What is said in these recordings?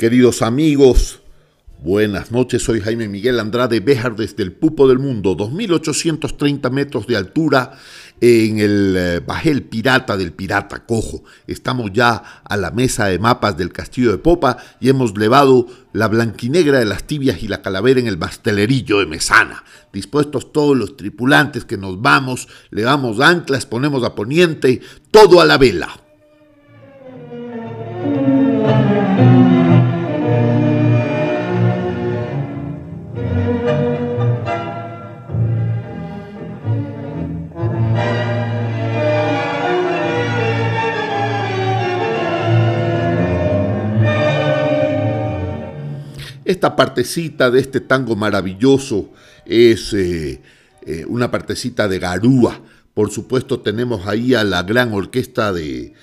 Queridos amigos, buenas noches. Soy Jaime Miguel Andrade Béjar desde el Pupo del Mundo, 2.830 metros de altura en el eh, bajel pirata del pirata cojo. Estamos ya a la mesa de mapas del castillo de Popa y hemos levado la blanquinegra de las tibias y la calavera en el bastelerillo de Mesana. Dispuestos todos los tripulantes que nos vamos, le damos anclas, ponemos a poniente, todo a la vela. Esta partecita de este tango maravilloso es eh, eh, una partecita de Garúa. Por supuesto tenemos ahí a la gran orquesta de,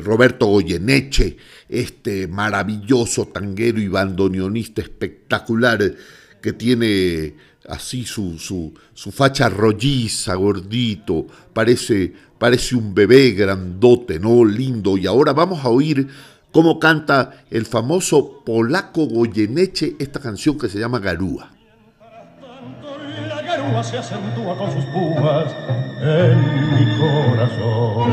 Roberto Goyeneche, este maravilloso tanguero y bandoneonista espectacular que tiene así su, su, facha rolliza, gordito, parece, parece un bebé grandote, ¿no? Lindo. Y ahora vamos a oír cómo canta el famoso polaco Goyeneche esta canción que se llama Garúa. La garúa se acentúa con sus en mi corazón.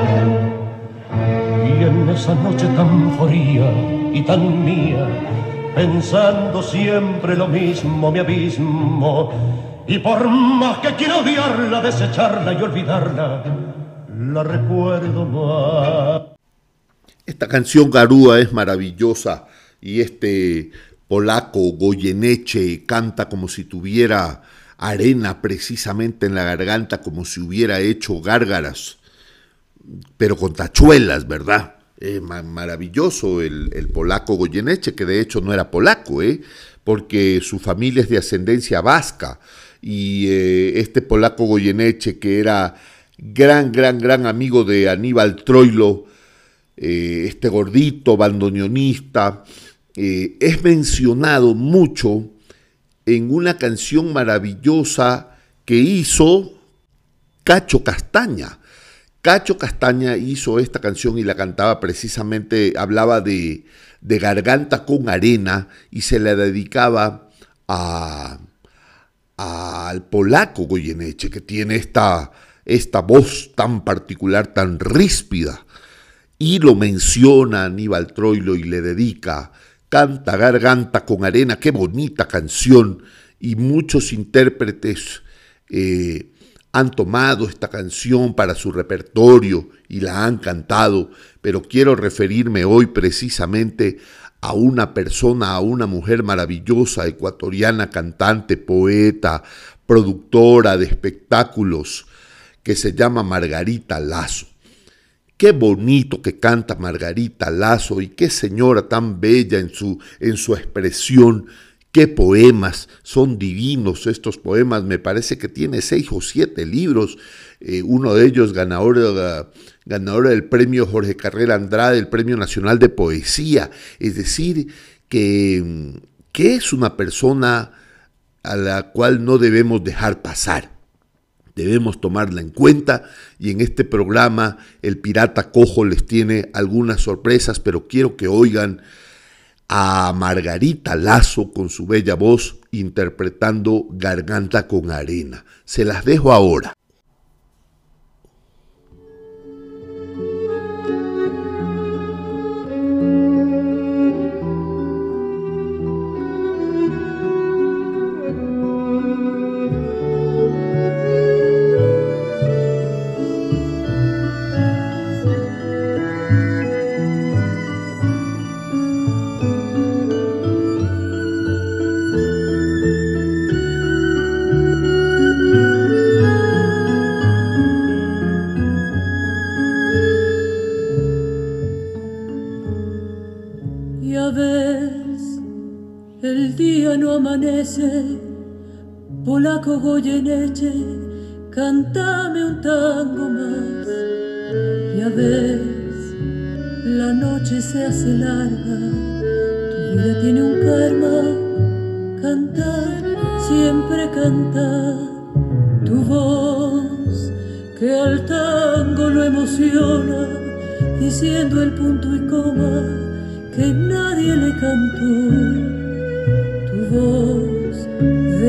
Y en esa noche tan fría y tan mía, pensando siempre lo mismo, mi abismo. Y por más que quiero odiarla, desecharla y olvidarla, la recuerdo más. Esta canción Garúa es maravillosa y este polaco Goyeneche canta como si tuviera arena precisamente en la garganta, como si hubiera hecho gárgaras, pero con tachuelas, ¿verdad? maravilloso el, polaco Goyeneche, que de hecho no era polaco, ¿eh? porque su familia es de ascendencia vasca, y eh, este polaco Goyeneche, que era gran, gran, gran amigo de Aníbal Troilo, eh, este gordito bandoneonista, eh, es mencionado mucho en una canción maravillosa que hizo Cacho Castaña. Cacho Castaña hizo esta canción y la cantaba precisamente, hablaba de, garganta con arena y se la dedicaba a, al polaco Goyeneche, que tiene esta, esta voz tan particular, tan ríspida y lo menciona Aníbal Troilo y le dedica Canta Garganta con Arena, qué bonita canción, y muchos intérpretes eh, han tomado esta canción para su repertorio y la han cantado, pero quiero referirme hoy precisamente a una persona, a una mujer maravillosa, ecuatoriana, cantante, poeta, productora de espectáculos, que se llama Margarita Lazo. Qué bonito que canta Margarita Lazo y qué señora tan bella en su, en su expresión. Qué poemas, son divinos estos poemas. Me parece que tiene seis o siete libros. Eh, uno de ellos ganador, ganador del premio Jorge Carrera Andrade, el Premio Nacional de Poesía. Es decir, que, que es una persona a la cual no debemos dejar pasar. Debemos tomarla en cuenta y en este programa el pirata cojo les tiene algunas sorpresas, pero quiero que oigan a Margarita Lazo con su bella voz interpretando Garganta con Arena. Se las dejo ahora. Polaco Goyeneche, cántame un tango más. Ya ves, la noche se hace larga, tu vida tiene un karma. Cantar, siempre cantar, tu voz que al tango lo emociona, diciendo el punto y coma que nadie le cantó. Tu voz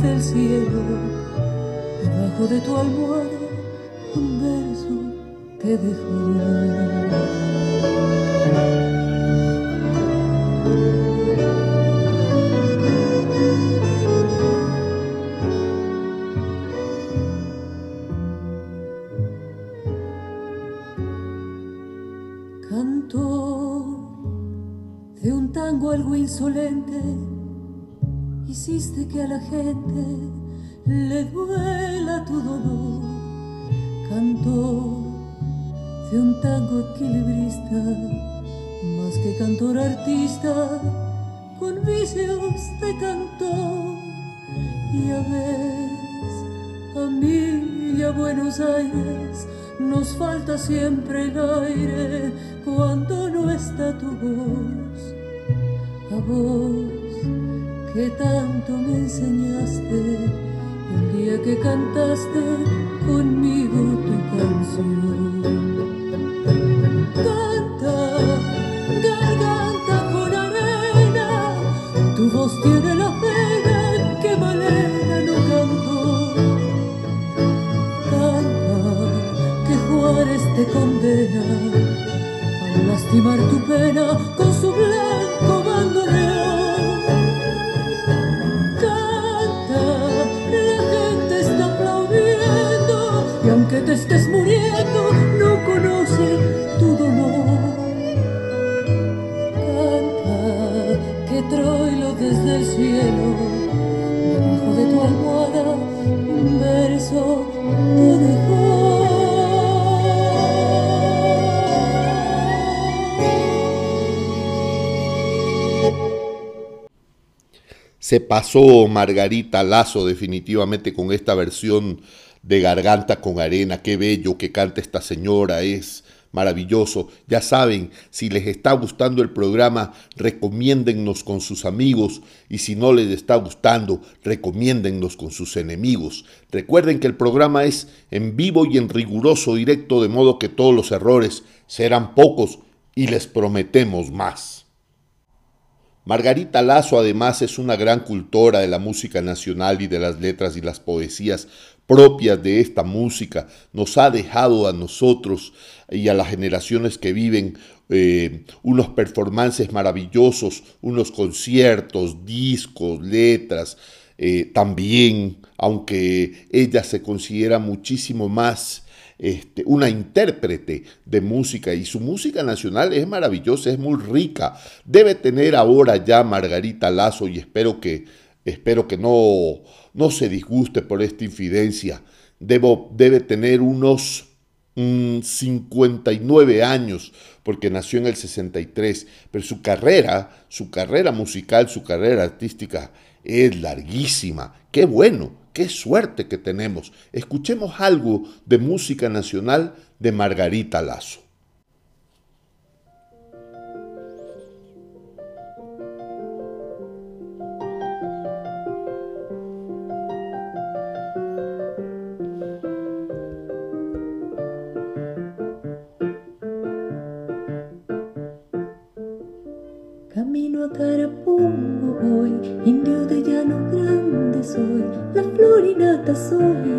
cielo, debajo de tu almohada, un verso que dejó. Cantó de un tango algo insolente a la gente le duela tu dolor. Cantó de un tango equilibrista, más que cantor artista, con vicios de cantor. Y a veces, a mí y a Buenos Aires, nos falta siempre el aire cuando no está tu voz. A vos que tanto me enseñaste el día que cantaste conmigo tu canción. Canta, garganta con arena, tu voz tiene la pena que Malena no cantó. Canta, que Juárez te condena a lastimar tu pena con su blanco Se pasó Margarita Lazo definitivamente con esta versión de garganta con arena, qué bello que canta esta señora, es maravilloso. Ya saben, si les está gustando el programa, recomiéndennos con sus amigos y si no les está gustando, recomiéndennos con sus enemigos. Recuerden que el programa es en vivo y en riguroso directo, de modo que todos los errores serán pocos y les prometemos más. Margarita Lazo además es una gran cultora de la música nacional y de las letras y las poesías propias de esta música, nos ha dejado a nosotros y a las generaciones que viven eh, unos performances maravillosos, unos conciertos, discos, letras, eh, también, aunque ella se considera muchísimo más este, una intérprete de música y su música nacional es maravillosa, es muy rica. Debe tener ahora ya Margarita Lazo y espero que, espero que no no se disguste por esta infidencia. Debo, debe tener unos 59 años, porque nació en el 63, pero su carrera, su carrera musical, su carrera artística es larguísima. Qué bueno, qué suerte que tenemos. Escuchemos algo de música nacional de Margarita Lazo. Carapungo voy, indio de llano grande soy, la florinata soy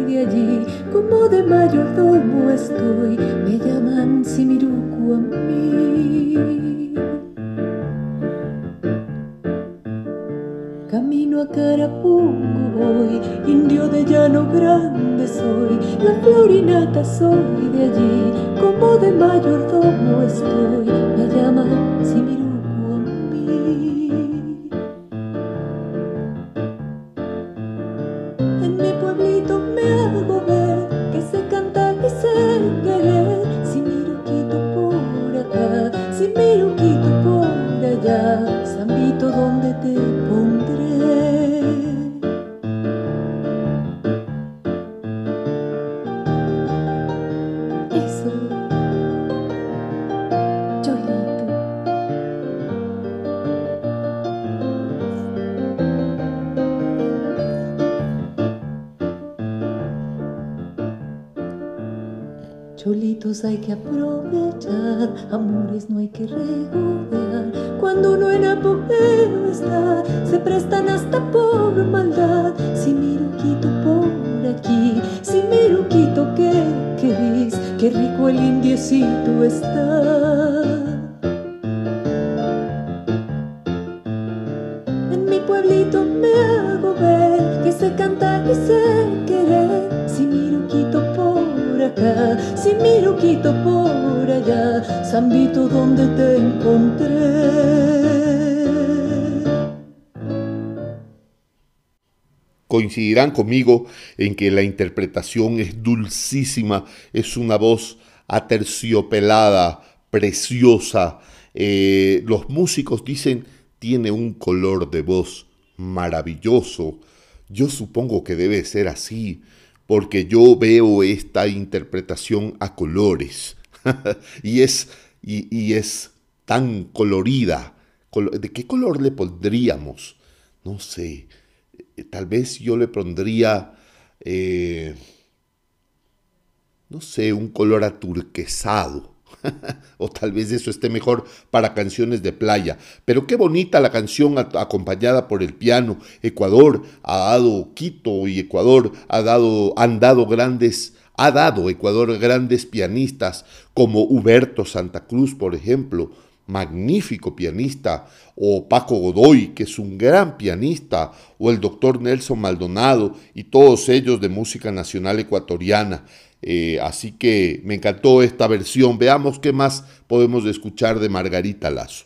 Coincidirán conmigo en que la interpretación es dulcísima, es una voz aterciopelada, preciosa. Eh, los músicos dicen tiene un color de voz maravilloso. Yo supongo que debe ser así, porque yo veo esta interpretación a colores y, es, y, es tan colorida. ¿De qué color le pondríamos? No sé, tal vez yo le pondría, eh, no sé, un color aturquesado. o tal vez eso esté mejor para canciones de playa. Pero qué bonita la canción acompañada por el piano. Ecuador ha dado Quito y Ecuador ha dado, han dado grandes, ha dado Ecuador grandes pianistas como Huberto Santa Cruz, por ejemplo, magnífico pianista, o Paco Godoy, que es un gran pianista, o el doctor Nelson Maldonado, y todos ellos de música nacional ecuatoriana. Eh, así que me encantó esta versión. Veamos qué más podemos escuchar de Margarita Lazo.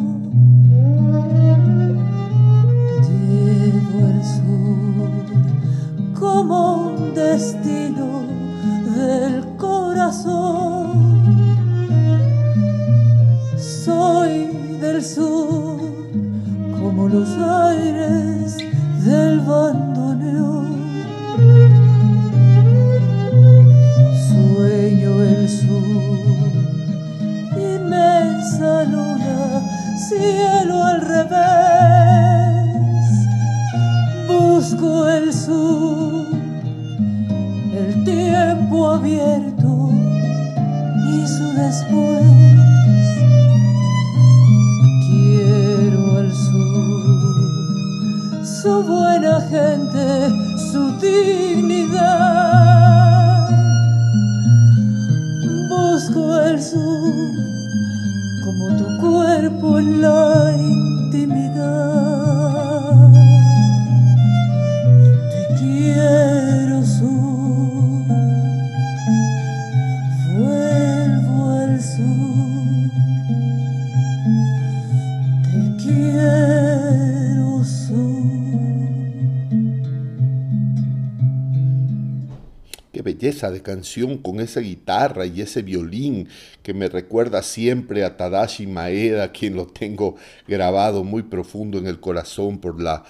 canción con esa guitarra y ese violín que me recuerda siempre a Tadashi Maeda, quien lo tengo grabado muy profundo en el corazón por la...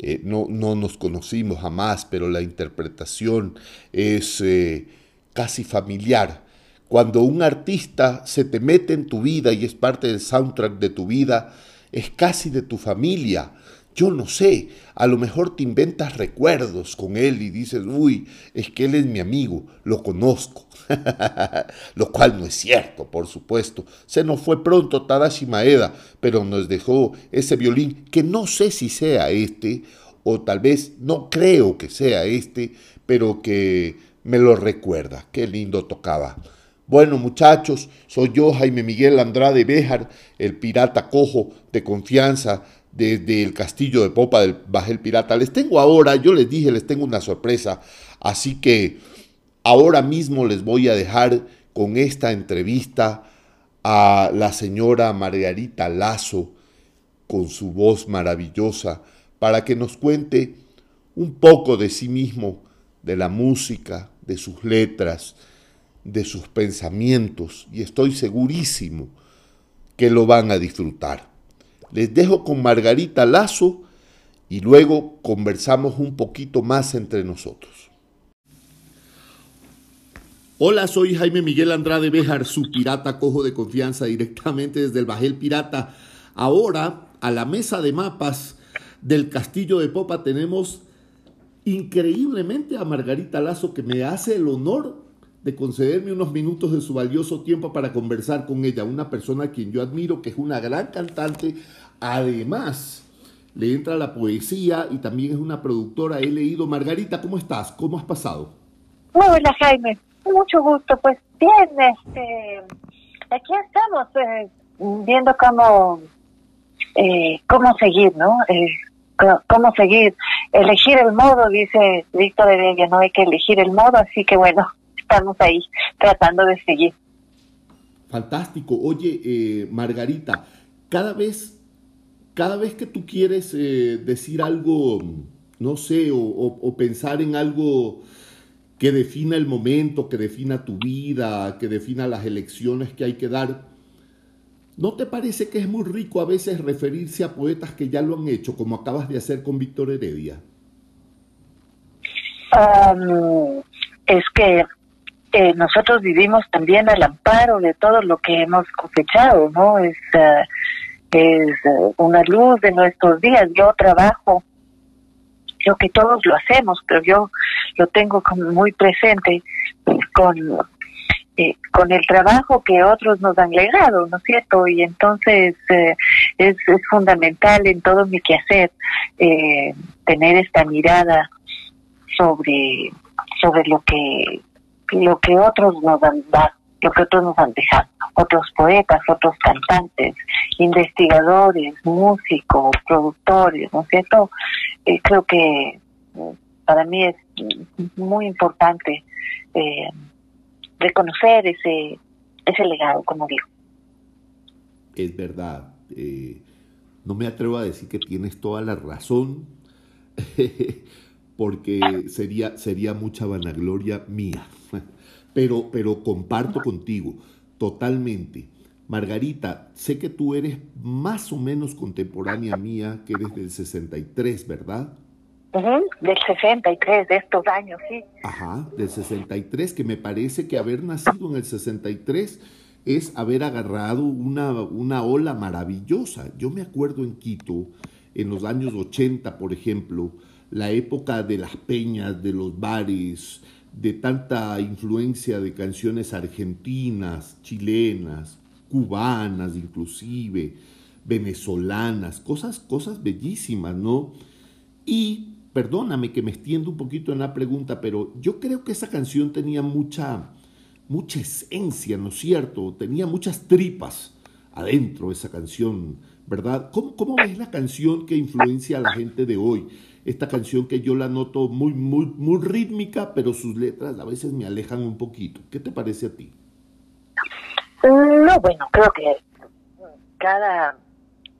Eh, no, no nos conocimos jamás, pero la interpretación es eh, casi familiar. Cuando un artista se te mete en tu vida y es parte del soundtrack de tu vida, es casi de tu familia yo no sé, a lo mejor te inventas recuerdos con él y dices, uy, es que él es mi amigo, lo conozco. lo cual no es cierto, por supuesto. Se nos fue pronto Tadashi Maeda, pero nos dejó ese violín que no sé si sea este, o tal vez no creo que sea este, pero que me lo recuerda. Qué lindo tocaba. Bueno, muchachos, soy yo, Jaime Miguel Andrade Béjar, el pirata cojo de confianza desde el castillo de popa del Bajel Pirata. Les tengo ahora, yo les dije, les tengo una sorpresa, así que ahora mismo les voy a dejar con esta entrevista a la señora Margarita Lazo con su voz maravillosa para que nos cuente un poco de sí mismo, de la música, de sus letras, de sus pensamientos y estoy segurísimo que lo van a disfrutar. Les dejo con Margarita Lazo y luego conversamos un poquito más entre nosotros. Hola, soy Jaime Miguel Andrade Béjar, su pirata cojo de confianza directamente desde el Bajel Pirata. Ahora, a la mesa de mapas del Castillo de Popa tenemos increíblemente a Margarita Lazo que me hace el honor de concederme unos minutos de su valioso tiempo para conversar con ella, una persona a quien yo admiro, que es una gran cantante, además le entra la poesía y también es una productora. He leído, Margarita, ¿cómo estás? ¿Cómo has pasado? Hola Jaime, mucho gusto. Pues bien, este, aquí estamos eh, viendo cómo, eh, cómo seguir, ¿no? Eh, cómo seguir. Elegir el modo, dice Víctor Heredia, no hay que elegir el modo, así que bueno, estamos ahí tratando de seguir. Fantástico. Oye, eh, Margarita, cada vez, cada vez que tú quieres eh, decir algo, no sé, o, pensar en algo que defina el momento, que defina tu vida, que defina las elecciones que hay que dar, ¿no te parece que es muy rico a veces referirse a poetas que ya lo han hecho, como acabas de hacer con Víctor Heredia? es que eh, nosotros vivimos también al amparo de todo lo que hemos cosechado, ¿no? Eh, es eh, una luz de nuestros días. Yo trabajo, creo que todos lo hacemos, pero yo lo tengo como muy presente con, con el trabajo que otros nos han legado, ¿no es cierto? Y entonces es, es fundamental en todo mi quehacer tener esta mirada sobre sobre lo que lo que otros nos han dado, lo que otros nos han dejado, otros poetas, otros cantantes, investigadores, músicos, productores, ¿no es cierto? Eh, creo que mm, para mí es muy importante eh, reconocer ese, ese legado, como digo. Es verdad. Eh, no me atrevo a decir que tienes toda la razón, porque sería, sería mucha vanagloria mía. Pero, pero comparto contigo totalmente. Margarita, sé que tú eres más o menos contemporánea mía, que eres del 63, ¿verdad? del 63, de estos años, sí. Ajá, del 63, que me parece que haber nacido en el 63 es haber agarrado una, una ola maravillosa. Yo me acuerdo en Quito, en los años 80, por ejemplo, la época de las peñas, de los bares, de tanta influencia de canciones argentinas, chilenas, cubanas inclusive, venezolanas, cosas, cosas bellísimas, ¿no? Y perdóname que me extiendo un poquito en la pregunta, pero yo creo que esa canción tenía mucha, mucha esencia, ¿no es cierto? Tenía muchas tripas adentro esa canción, ¿verdad? ¿Cómo, cómo ves la canción que influencia a la gente de hoy? Esta canción que yo la noto muy, muy, muy rítmica, pero sus letras a veces me alejan un poquito. ¿Qué te parece a ti? No, bueno, creo que cada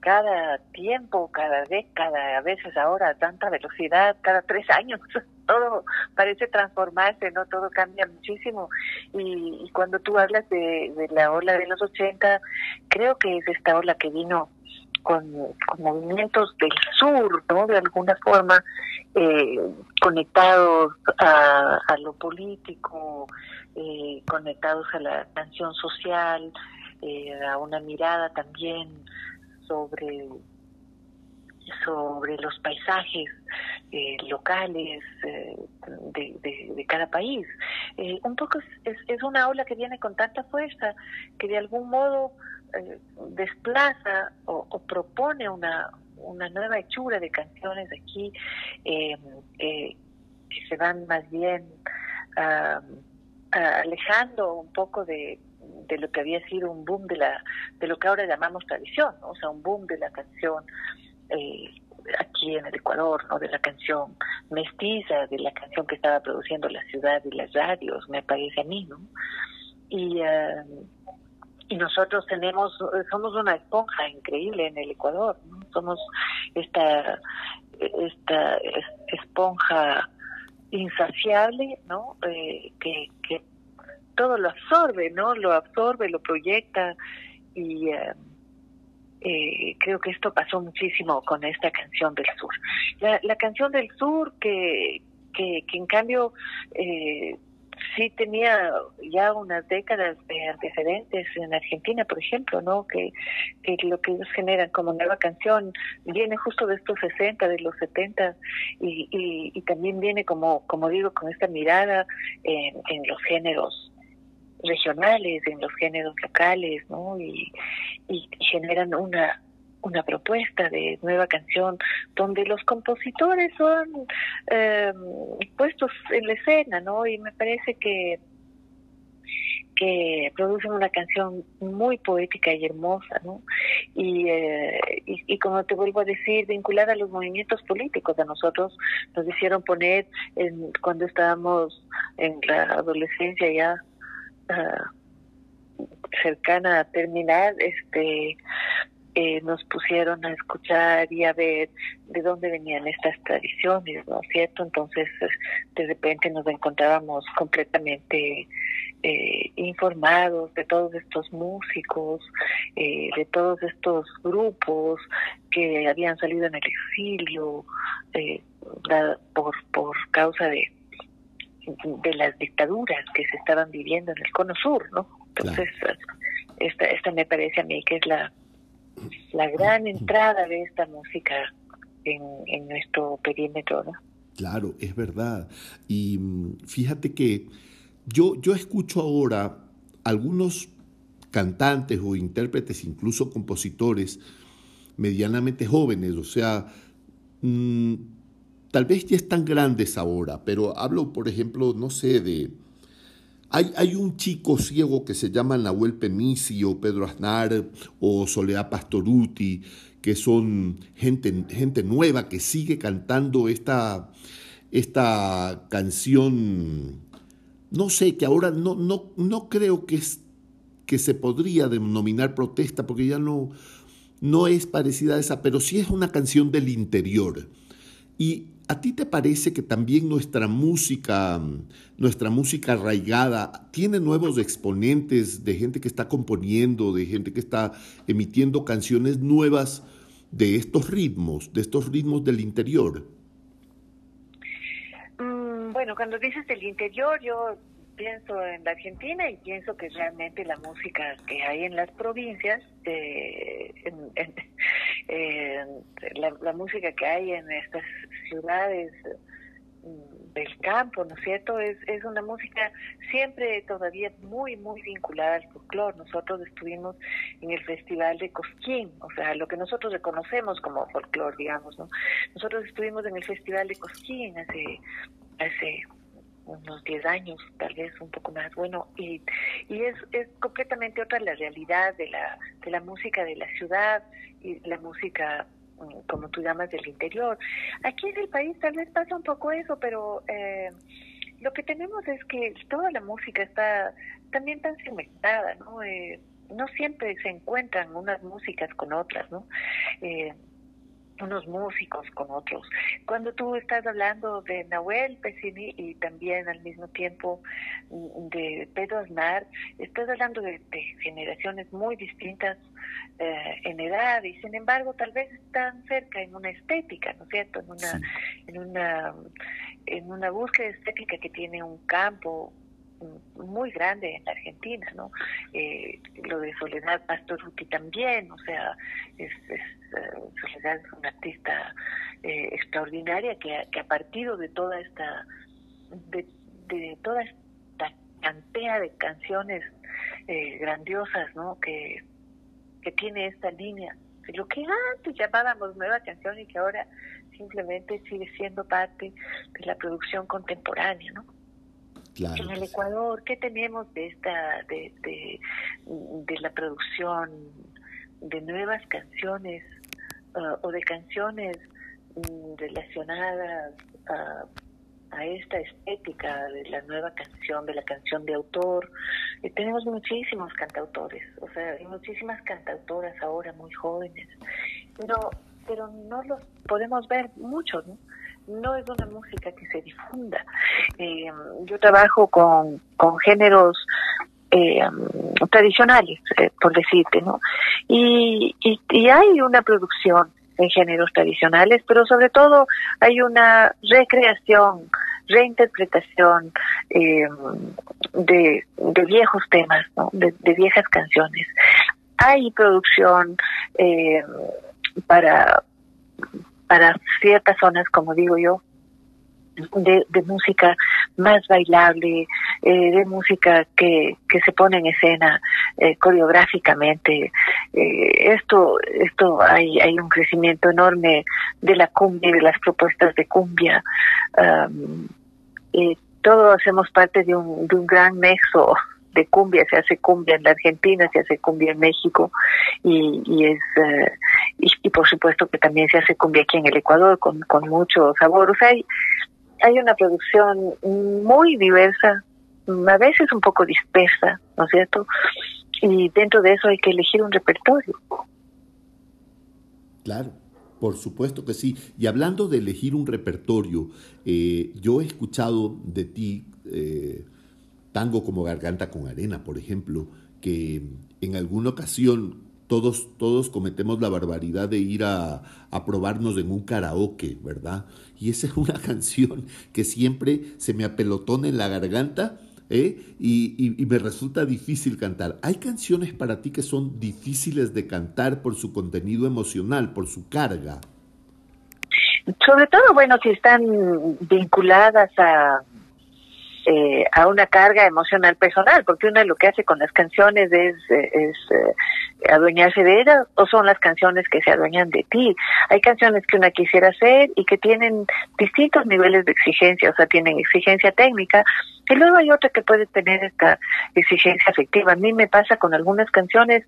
cada tiempo, cada década, a veces ahora a tanta velocidad, cada tres años, todo parece transformarse, ¿no? Todo cambia muchísimo. Y, cuando tú hablas de, de, la ola de los 80, creo que es esta ola que vino con, movimientos del sur, ¿no? De alguna forma eh, conectados a, lo político, eh, conectados a la canción social, eh, a una mirada también sobre sobre los paisajes locales eh, de, cada país. Un poco es, es, una ola que viene con tanta fuerza que de algún modo desplaza o, propone una, una nueva hechura de canciones aquí que se van más bien alejando un poco de, de lo que había sido un boom de la de lo que ahora llamamos tradición, o sea, un boom de la canción eh, aquí en el Ecuador, ¿no? De la canción mestiza, de la canción que estaba produciendo la ciudad y las radios, me parece a mí, ¿no? Y, eh, y nosotros tenemos, somos una esponja increíble en el Ecuador, ¿no? Somos esta, esta esponja insaciable, ¿no? Eh, que, que todo lo absorbe, ¿no? Lo absorbe, lo proyecta y... Eh, eh, creo que esto pasó muchísimo con esta canción del sur. La, la canción del sur que, que, que en cambio eh, sí tenía ya unas décadas de antecedentes en Argentina, por ejemplo, ¿no? Que, que lo que ellos generan como nueva canción viene justo de estos 60, de los 70 y, y, y también viene como, como digo, con esta mirada en, en los géneros regionales, en los géneros locales, ¿no? Y, y generan una una propuesta de nueva canción donde los compositores son eh, puestos en la escena, ¿no? Y me parece que que producen una canción muy poética y hermosa, ¿no? Y, eh, y, y, como te vuelvo a decir, vinculada a los movimientos políticos, a nosotros nos hicieron poner en, cuando estábamos en la adolescencia ya cercana a terminar, este eh, nos pusieron a escuchar y a ver de dónde venían estas tradiciones, ¿no es cierto? Entonces, de repente nos encontrábamos completamente eh, informados de todos estos músicos, eh, de todos estos grupos que habían salido en el exilio por, por causa de de las dictaduras que se estaban viviendo en el cono sur, ¿no? Entonces, esta, esta me parece a mí que es la, la gran entrada de esta música en, en nuestro perímetro, ¿no? Claro, es verdad. Y mm, fíjate que yo, yo escucho ahora algunos cantantes o intérpretes, incluso compositores medianamente jóvenes, o sea, mmm, tal vez ya están grandes ahora, pero hablo, por ejemplo, no sé, de... Hay, un chico ciego que se llama Nahuel Penisi o Pedro Aznar o Soledad Pastoruti, que son gente, gente nueva que sigue cantando esta, esta canción, no sé, que ahora no, no, no creo que, es, que se podría denominar protesta, porque ya no, no es parecida a esa, pero sí es una canción del interior. Y ¿A ti te parece que también nuestra música, nuestra música arraigada, tiene nuevos exponentes de gente que está componiendo, de gente que está emitiendo canciones nuevas de estos ritmos, de estos ritmos del interior? Mm, bueno, cuando dices del interior, yo pienso en la Argentina y pienso que realmente la música que hay en las provincias, eh, la, música que hay en estas ciudades mm, del campo, ¿no es cierto? Es, es una música siempre todavía muy, muy vinculada al folclore. Nosotros estuvimos en el Festival de Cosquín, o sea, lo que nosotros reconocemos como folclore, digamos, ¿no? Nosotros estuvimos en el Festival de Cosquín hace, hace unos 10 años, tal vez un poco más. Bueno, y, y es, es completamente otra la realidad de la, de la música de la ciudad y la música mm, como tú llamas del interior. Aquí en el país tal vez pasa un poco eso, pero eh, lo que tenemos es que toda la música está también tan segmentada, ¿no? Eh, no siempre se encuentran unas músicas con otras, ¿no? Eh, unos músicos con otros. Cuando tú estás hablando de Nahuel Pesini y también al mismo tiempo de Pedro Aznar, estás hablando de, generaciones muy distintas eh, en edad y sin embargo tal vez están cerca en una estética, ¿no es cierto? En una, en una, en una búsqueda estética que tiene un campo muy grande en Argentina, ¿no? Eh, lo de Soledad Pastoruti también, o sea, es, eh, Soledad es una artista eh, extraordinaria que, ha partido de toda esta, de, de toda esta cantidad de canciones grandiosas, ¿no? Que, que tiene esta línea, lo que antes llamábamos nueva canción y que ahora simplemente sigue siendo parte de la producción contemporánea, ¿no? En el Ecuador, ¿qué tenemos de esta, de, de, la producción de nuevas canciones uh, o de canciones mm, relacionadas a, esta estética de la nueva canción, de la canción de autor? Eh, tenemos muchísimos cantautores, o sea, hay muchísimas cantautoras ahora muy jóvenes, pero, pero no los podemos ver muchos, ¿no? No es una música que se difunda. Eh, yo trabajo con, con géneros eh, tradicionales, eh, por decirte, ¿no? Y, y, hay una producción en géneros tradicionales, pero sobre todo hay una recreación, reinterpretación de, de viejos temas, ¿no? de, de viejas canciones. Hay producción para para ciertas zonas, como digo yo, de, música más bailable, eh, de música que, que se pone en escena eh, coreográficamente. Eh, esto, esto hay, hay un crecimiento enorme de la cumbia de las propuestas de cumbia. todos hacemos parte de un, de un gran nexo de cumbia, se hace cumbia en la Argentina, se hace cumbia en México y, y es eh, y, por supuesto que también se hace cumbia aquí en el Ecuador con, con mucho sabor. O sea, hay, hay una producción muy diversa, a veces un poco dispersa, ¿no es cierto? Y dentro de eso hay que elegir un repertorio. Claro. Por supuesto que sí. Y hablando de elegir un repertorio, eh, yo he escuchado de ti eh, tango como Garganta con Arena, por ejemplo, que en alguna ocasión todos, todos cometemos la barbaridad de ir a, probarnos en un karaoke, ¿verdad? Y esa es una canción que siempre se me apelotona en la garganta ¿eh? y, y, me resulta difícil cantar. ¿Hay canciones para ti que son difíciles de cantar por su contenido emocional, por su carga? Sobre todo, bueno, si están vinculadas a eh, a una carga emocional personal, porque uno lo que hace con las canciones es, es eh, adueñarse de ellas o son las canciones que se adueñan de ti. Hay canciones que una quisiera hacer y que tienen distintos niveles de exigencia, o sea, tienen exigencia técnica y luego hay otra que puede tener esta exigencia afectiva. A mí me pasa con algunas canciones,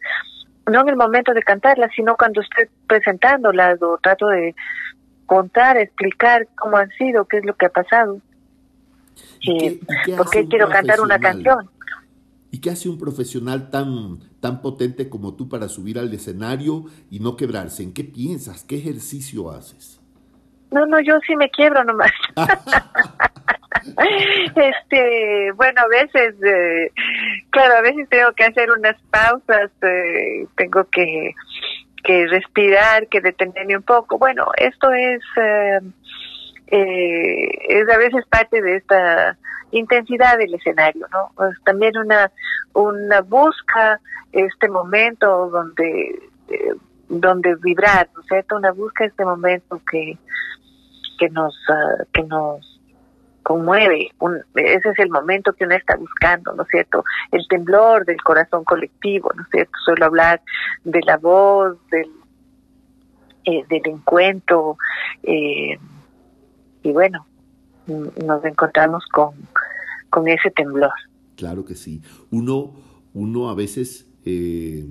no en el momento de cantarlas, sino cuando estoy presentándolas o trato de contar, explicar cómo han sido, qué es lo que ha pasado porque quiero cantar una canción. ¿Y qué hace un profesional tan, tan potente como tú para subir al escenario y no quebrarse? ¿En qué piensas? ¿Qué ejercicio haces? No, no, yo sí me quiebro nomás. este, bueno, a veces, eh, claro, a veces tengo que hacer unas pausas, eh, tengo que, que respirar, que detenerme un poco. Bueno, esto es... Eh, eh, es a veces parte de esta intensidad del escenario, ¿no? Pues también una una busca este momento donde eh, donde vibrar, ¿no es cierto? Una busca este momento que que nos ah, que nos conmueve, ese es el momento que uno está buscando, ¿no es cierto? El temblor del corazón colectivo, ¿no es cierto? Suelo hablar de la voz, del, eh, del encuentro, eh, y bueno, nos encontramos con, con ese temblor. Claro que sí. Uno, uno a veces eh,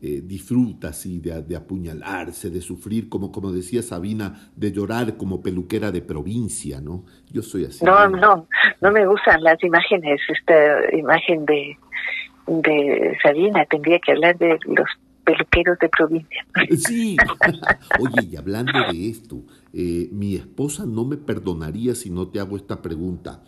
eh, disfruta así de, de, apuñalarse, de sufrir, como, como decía Sabina, de llorar como peluquera de provincia, ¿no? Yo soy así. No, no, no me gustan las imágenes, esta imagen de, de Sabina, tendría que hablar de los peluqueros de provincia. Sí. Oye, y hablando de esto, eh, mi esposa no me perdonaría si no te hago esta pregunta.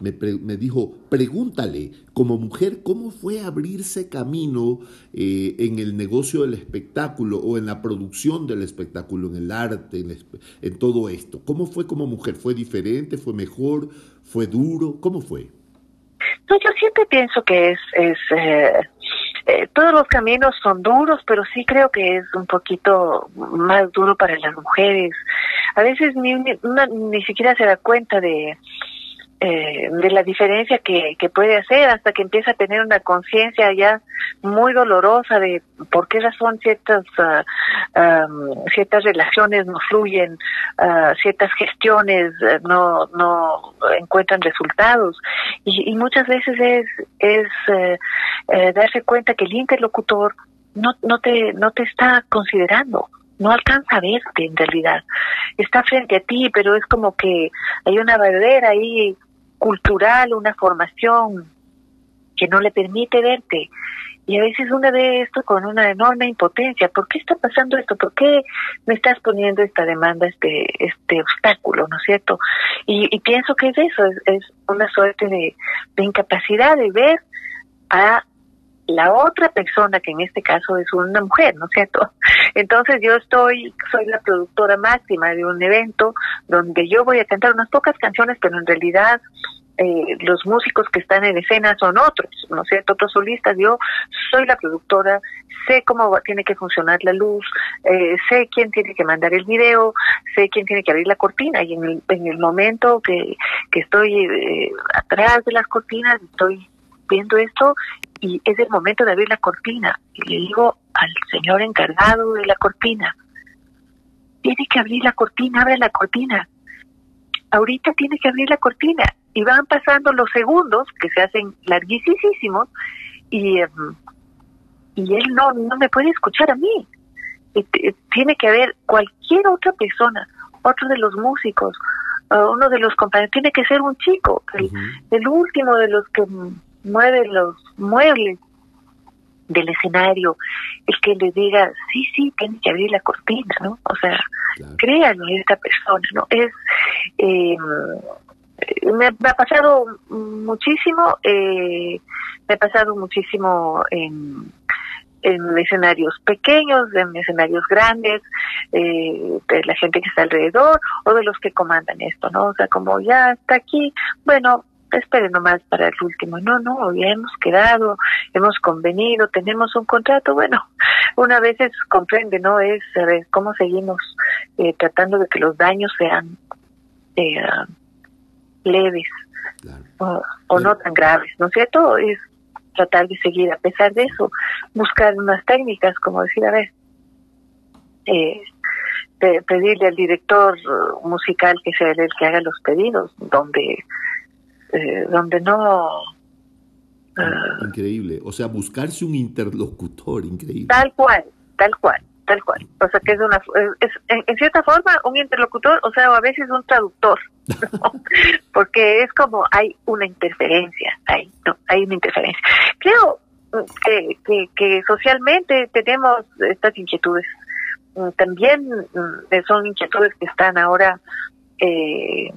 Me, me, dijo, pregúntale como mujer cómo fue abrirse camino eh, en el negocio del espectáculo o en la producción del espectáculo, en el arte, en, todo esto. ¿Cómo fue como mujer? ¿Fue diferente? ¿Fue mejor? ¿Fue duro? ¿Cómo fue? No, yo siempre pienso que es, es eh, eh, todos los caminos son duros, pero sí creo que es un poquito más duro para las mujeres. A veces ni, una, ni siquiera se da cuenta de, eh, de la diferencia que, que puede hacer hasta que empieza a tener una conciencia ya muy dolorosa de por qué razón ciertas uh, ciertas relaciones no fluyen, uh, ciertas gestiones uh, no no encuentran resultados y, y muchas veces es es eh, eh, darse cuenta que el interlocutor no no te no te está considerando no alcanza a verte en realidad. Está frente a ti, pero es como que hay una barrera ahí cultural, una formación que no le permite verte. Y a veces uno ve esto con una enorme impotencia. ¿Por qué está pasando esto? ¿Por qué me estás poniendo esta demanda, este este obstáculo, no es cierto? Y, y pienso que es eso, es, una suerte de, de incapacidad de ver a la otra persona, que en este caso es una mujer, ¿no es cierto? Entonces yo estoy, soy la productora máxima de un evento donde yo voy a cantar unas pocas canciones, pero en realidad eh, los músicos que están en escena son otros, ¿no es cierto? Otros solistas. Yo soy la productora, sé cómo va, tiene que funcionar la luz, eh, sé quién tiene que mandar el video, sé quién tiene que abrir la cortina y en el, en el momento que, que estoy eh, atrás de las cortinas, estoy viendo esto y es el momento de abrir la cortina. Y le digo al señor encargado de la cortina, tiene que abrir la cortina, abre la cortina. Ahorita tiene que abrir la cortina. Y van pasando los segundos, que se hacen larguísimos, y, um, y él no, no me puede escuchar a mí. Y tiene que haber cualquier otra persona, otro de los músicos, uh, uno de los compañeros, tiene que ser un chico, el, uh -huh. el último de los que mueve los muebles del escenario, el que le diga, sí, sí, tiene que abrir la cortina, ¿no? O sea, claro. créanlo esta persona, ¿no? Es, eh, me, me, ha pasado muchísimo, eh, me ha pasado muchísimo en, en escenarios pequeños, en escenarios grandes, eh, de la gente que está alrededor o de los que comandan esto, ¿no? O sea, como ya está aquí, bueno, espere nomás para el último. No, no, ya hemos quedado, hemos convenido, tenemos un contrato. Bueno, una vez es, comprende, ¿no? Es saber cómo seguimos eh, tratando de que los daños sean eh, leves claro. o, o no tan graves, ¿no es cierto? Es tratar de seguir, a pesar de eso, buscar unas técnicas, como decir, a ver, eh, pedirle al director musical que sea el que haga los pedidos, donde eh, donde no... Uh, increíble, o sea, buscarse un interlocutor, increíble. Tal cual, tal cual, tal cual. O sea, que es una, es, en, en, cierta forma un interlocutor, o sea, a veces un traductor, ¿no? porque es como hay una interferencia, hay, no, hay una interferencia. Creo que, que, que socialmente tenemos estas inquietudes. También son inquietudes que están ahora eh,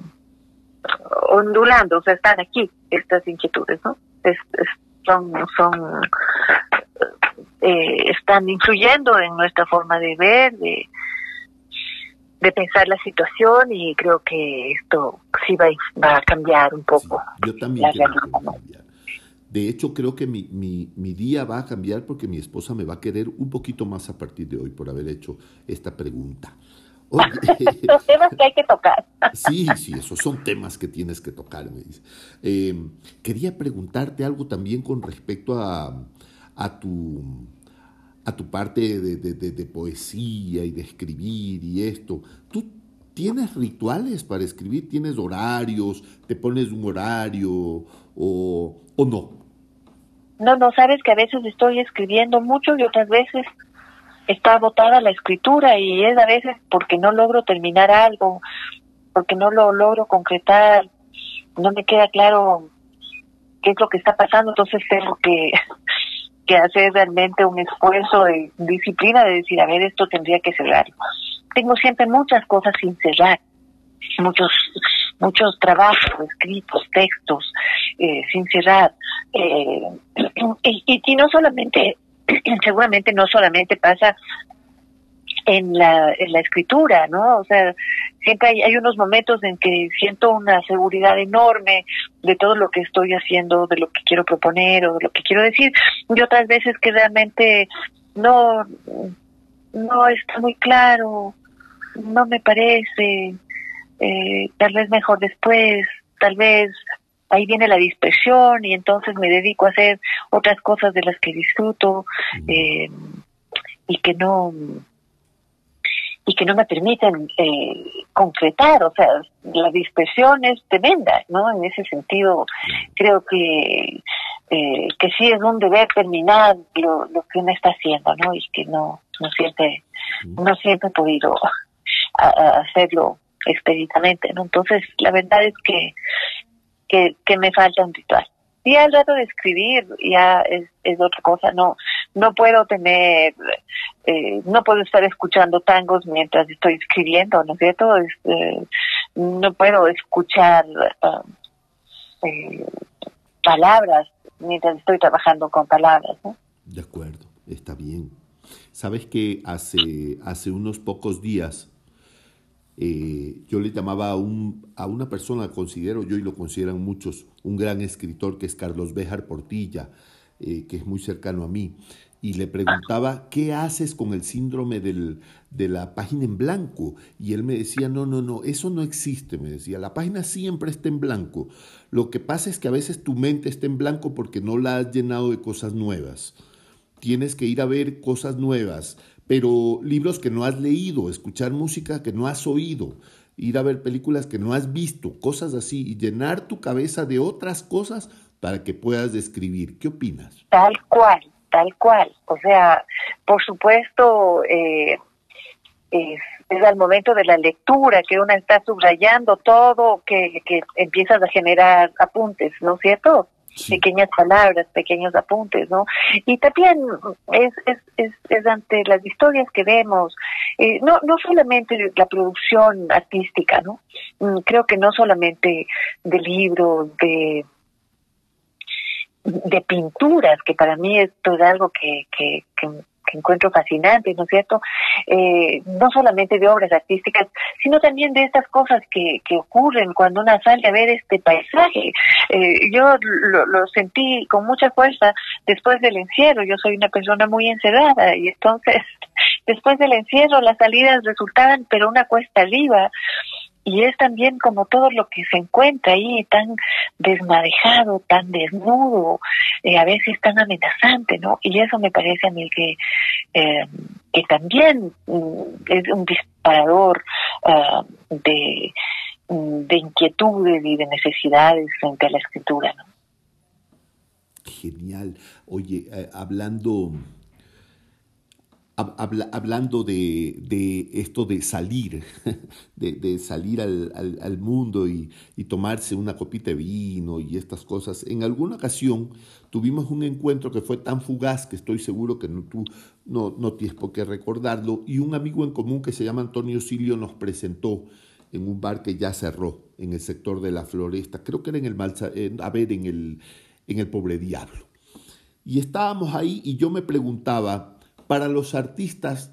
ondulando, o sea, están aquí estas inquietudes, ¿no? Es, es, son, son, eh, están influyendo en nuestra forma de ver, de, de pensar la situación y creo que esto sí va, va a cambiar un poco. Sí, yo también creo que va a cambiar. De hecho, creo que mi, mi, mi, día va a cambiar porque mi esposa me va a querer un poquito más a partir de hoy por haber hecho esta pregunta. Los temas que hay que tocar. Sí, sí, esos son temas que tienes que tocar, me dice. Eh, quería preguntarte algo también con respecto a, a tu a tu parte de, de, de, de, poesía y de escribir y esto. ¿Tú tienes rituales para escribir? ¿Tienes horarios? ¿Te pones un horario o, o no? No, no, sabes que a veces estoy escribiendo mucho y otras veces está agotada la escritura y es a veces porque no logro terminar algo, porque no lo logro concretar, no me queda claro qué es lo que está pasando, entonces tengo que, que hacer realmente un esfuerzo de disciplina de decir, a ver, esto tendría que cerrar. Tengo siempre muchas cosas sin cerrar, muchos muchos trabajos escritos, textos eh, sin cerrar, eh, y, y, y no solamente seguramente no solamente pasa en la, en la escritura, ¿no? O sea, siempre hay, hay, unos momentos en que siento una seguridad enorme de todo lo que estoy haciendo, de lo que quiero proponer o de lo que quiero decir, y otras veces que realmente no, no está muy claro, no me parece, eh, tal vez mejor después, tal vez ahí viene la dispersión y entonces me dedico a hacer otras cosas de las que disfruto eh, y que no y que no me permiten eh, concretar, o sea, la dispersión es tremenda, ¿no? En ese sentido, creo que eh, que sí es un deber terminar lo, lo que uno está haciendo, ¿no? Y que no no siempre no siempre he podido hacerlo expeditamente, ¿no? Entonces, la verdad es que que, que me falta un ritual. Y al rato de escribir ya es, es otra cosa, no no puedo tener, eh, no puedo estar escuchando tangos mientras estoy escribiendo, ¿no es cierto? Eh, no puedo escuchar ah, eh, palabras mientras estoy trabajando con palabras. De acuerdo, está bien. Sabes que hace, hace unos pocos días eh, yo le llamaba a, un, a una persona, considero yo y lo consideran muchos, un gran escritor que es Carlos Béjar Portilla, eh, que es muy cercano a mí, y le preguntaba, ¿qué haces con el síndrome de la página en blanco? Y él me decía, no, no, no, eso no existe, me decía, la página siempre está en blanco. Lo que pasa es que a veces tu mente está en blanco porque no la has llenado de cosas nuevas. Tienes que ir a ver cosas nuevas, pero libros que no has leído, escuchar música que no has oído, ir a ver películas que no has visto, cosas así, y llenar tu cabeza de otras cosas para que puedas describir. ¿Qué opinas? Tal cual, tal cual. O sea, por supuesto, eh, es, al momento de la lectura que uno está subrayando todo, que, que empiezas a generar apuntes, ¿no es cierto? Pequeñas palabras, pequeños apuntes, ¿no? Y también es, es, es, es ante las historias que vemos, eh, no, no solamente la producción artística, ¿no? Mm, creo que no solamente de libros, de de pinturas, que para mí esto es algo que, que, que que encuentro fascinante, ¿no es cierto? Eh, no solamente de obras artísticas, sino también de estas cosas que, que ocurren cuando una sale a ver este paisaje. Eh, yo lo, sentí con mucha fuerza después del encierro. Yo soy una persona muy encerrada y entonces después del encierro las salidas resultaban pero una cuesta arriba y es también como todo lo que se encuentra ahí tan desmadejado, tan desnudo, eh, a veces tan amenazante, ¿no? Y eso me parece a mí que, eh, que también mm, es un disparador uh, de, de inquietudes y de necesidades frente a la escritura, ¿no? Genial. Oye, eh, hablando hablando de, esto de salir, de, salir al, mundo y, tomarse una copita de vino y estas cosas, en alguna ocasión tuvimos un encuentro que fue tan fugaz que estoy seguro que tú no, no tienes por qué recordarlo, y un amigo en común que se llama Antonio Silio nos presentó en un bar que ya cerró en el sector de la floresta, creo que era en el Malza, en, a ver, en el, en el Pobre Diablo. Y estábamos ahí y yo me preguntaba, para los artistas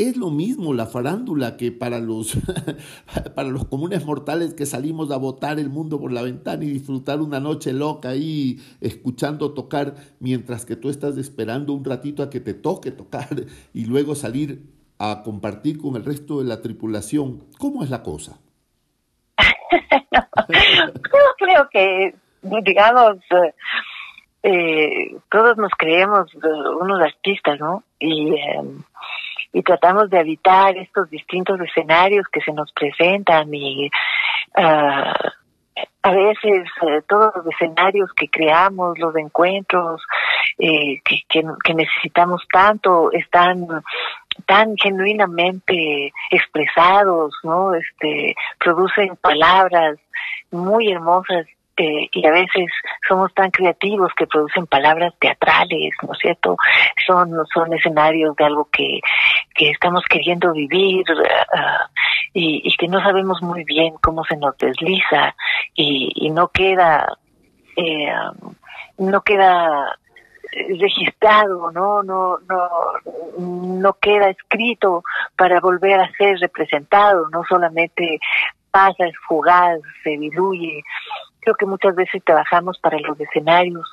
es lo mismo la farándula que para los, para los comunes mortales que salimos a botar el mundo por la ventana y disfrutar una noche loca ahí escuchando tocar mientras que tú estás esperando un ratito a que te toque tocar y luego salir a compartir con el resto de la tripulación. ¿Cómo es la cosa? Yo creo que, digamos, eh, todos nos creemos unos artistas, ¿no? Y, eh, y tratamos de evitar estos distintos escenarios que se nos presentan y uh, a veces eh, todos los escenarios que creamos, los encuentros eh, que, que necesitamos tanto están tan genuinamente expresados, ¿no? Este, producen palabras muy hermosas eh, y a veces somos tan creativos que producen palabras teatrales, ¿no es cierto? Son, son escenarios de algo que, que estamos queriendo vivir uh, y, y, que no sabemos muy bien cómo se nos desliza y, y no queda, eh, no queda registrado, ¿no? No, no, no queda escrito para volver a ser representado, no solamente pasa, es fugaz, se diluye. Creo que muchas veces trabajamos para los escenarios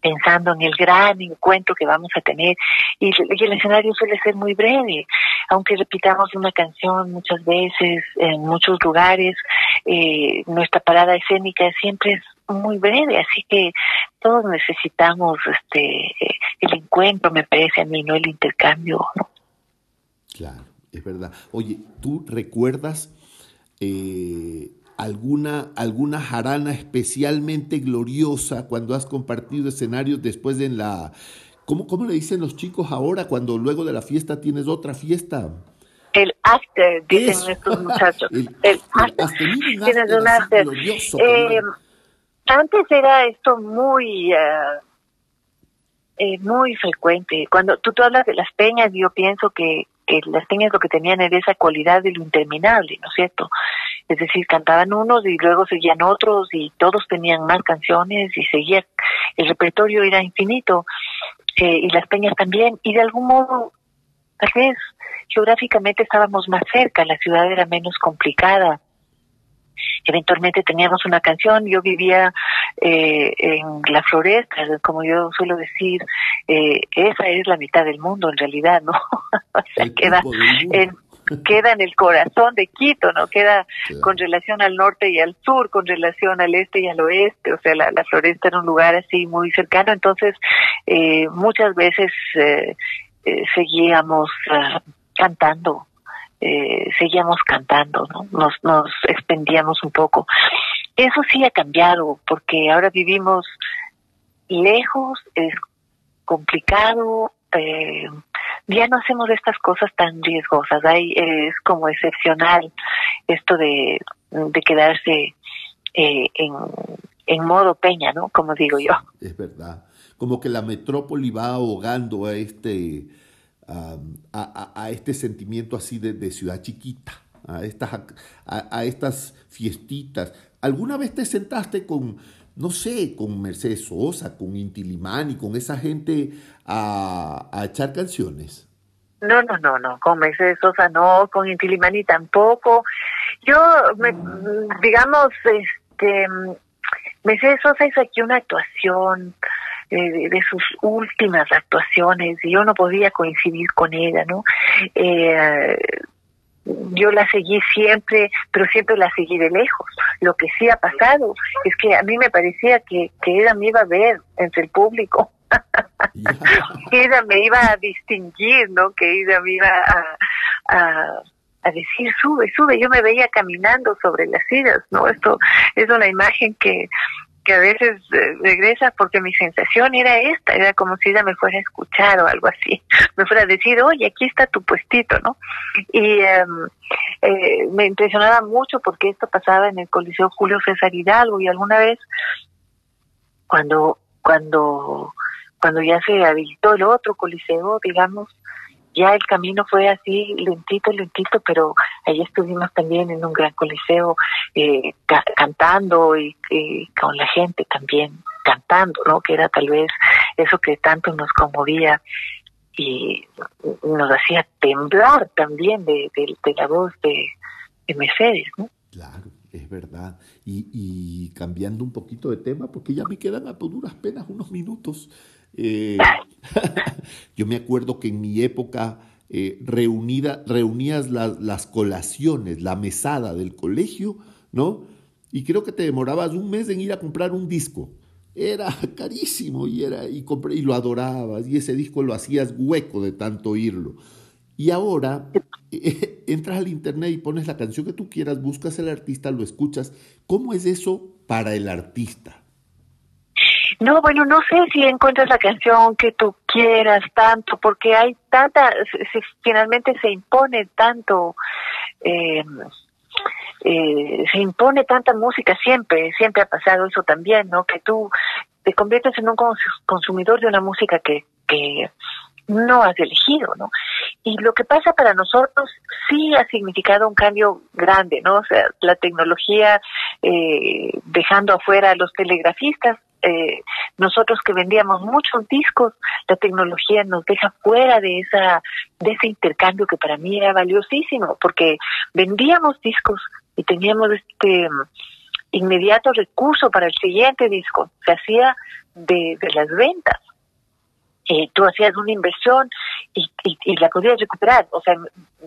pensando en el gran encuentro que vamos a tener y, el escenario suele ser muy breve, aunque repitamos una canción muchas veces en muchos lugares, eh, nuestra parada escénica siempre es muy breve, así que todos necesitamos este el encuentro, me parece a mí, no el intercambio. Claro, es verdad. Oye, ¿tú recuerdas eh, alguna, alguna jarana especialmente gloriosa cuando has compartido escenarios después de la... ¿Cómo, ¿Cómo le dicen los chicos ahora cuando luego de la fiesta tienes otra fiesta? El after, dicen estos muchachos. el, after. Tienes un after. Eh, antes era esto muy... Uh, eh, muy frecuente. Cuando tú, tú hablas de las peñas, yo pienso que, que las peñas lo que tenían era esa cualidad de lo interminable, ¿no es cierto? Es decir, cantaban unos y luego seguían otros y todos tenían más canciones y seguía, el repertorio era infinito eh, y las peñas también. Y de algún modo, tal vez geográficamente estábamos más cerca, la ciudad era menos complicada. Eventualmente teníamos una canción, yo vivía eh, en la floresta, como yo suelo decir, eh, esa es la mitad del mundo en realidad, ¿no? o sea, queda en, queda en el corazón de Quito, ¿no? Queda con relación al norte y al sur, con relación al este y al oeste, o sea, la, floresta era un lugar así muy cercano, entonces eh, muchas veces eh, eh, seguíamos ah, cantando eh, seguíamos cantando, ¿no? Nos, nos expendíamos un poco. Eso sí ha cambiado, porque ahora vivimos lejos, es complicado, eh, ya no hacemos estas cosas tan riesgosas, Hay, es como excepcional esto de, de quedarse eh, en, en modo peña, ¿no? Como digo yo. Es verdad, como que la metrópoli va ahogando a este a, este sentimiento así de, ciudad chiquita, a estas, a, estas fiestitas. ¿Alguna vez te sentaste con, no sé, con Mercedes Sosa, con Inti y con esa gente a, echar canciones? No, no, no, no, con Mercedes Sosa no, con Inti tampoco. Yo, digamos, este, Mercedes Sosa hizo aquí una actuación de, sus últimas actuaciones y yo no podía coincidir con ella, ¿no? Eh, yo la seguí siempre, pero siempre la seguí de lejos. Lo que sí ha pasado es que a mí me parecía que, que ella me iba a ver entre el público. ella me iba a distinguir, ¿no? Que ella me iba a, a, a, decir, sube, sube. Yo me veía caminando sobre las sillas, ¿no? Esto es una imagen que, que a veces eh, regresa porque mi sensación era esta, era como si ella me fuera a escuchar o algo así, me fuera a decir, oye, aquí está tu puestito, ¿no? Y em, eh, me impresionaba mucho porque esto pasaba en el Coliseo Julio César Hidalgo y alguna vez cuando, cuando, cuando ya se habilitó el otro coliseo, digamos, ya el camino fue así lentito, lentito, pero ahí estuvimos también en un gran coliseo eh, cantando y, con la gente también cantando, ¿no? Que era tal vez eso que tanto nos conmovía y nos hacía temblar también de, la voz de, Mercedes, ¿no? Claro, es verdad. Y, y cambiando un poquito de tema, porque ya me quedan a duras penas unos minutos. Eh, yo me acuerdo que en mi época eh, reunías las colaciones, la mesada del colegio, ¿no? Y creo que te demorabas un mes en ir a comprar un disco. Era carísimo y, era, y, compré, y lo adorabas y ese disco lo hacías hueco de tanto oírlo. Y ahora eh, entras al internet y pones la canción que tú quieras, buscas al artista, lo escuchas. ¿Cómo es eso para el artista? No, bueno, no sé si encuentras la canción que tú quieras tanto, porque hay tanta, finalmente se impone tanto, eh, eh, se impone tanta música siempre, siempre ha pasado eso también, ¿no? Que tú te conviertes en un consumidor de una música que, que no has elegido, ¿no? Y lo que pasa para nosotros sí ha significado un cambio grande, ¿no? O sea, la tecnología, eh, dejando afuera a los telegrafistas, eh, nosotros que vendíamos muchos discos, la tecnología nos deja fuera de esa de ese intercambio que para mí era valiosísimo, porque vendíamos discos y teníamos este inmediato recurso para el siguiente disco, se hacía de, las ventas. Eh, tú hacías una inversión y, y, la podías recuperar. O sea,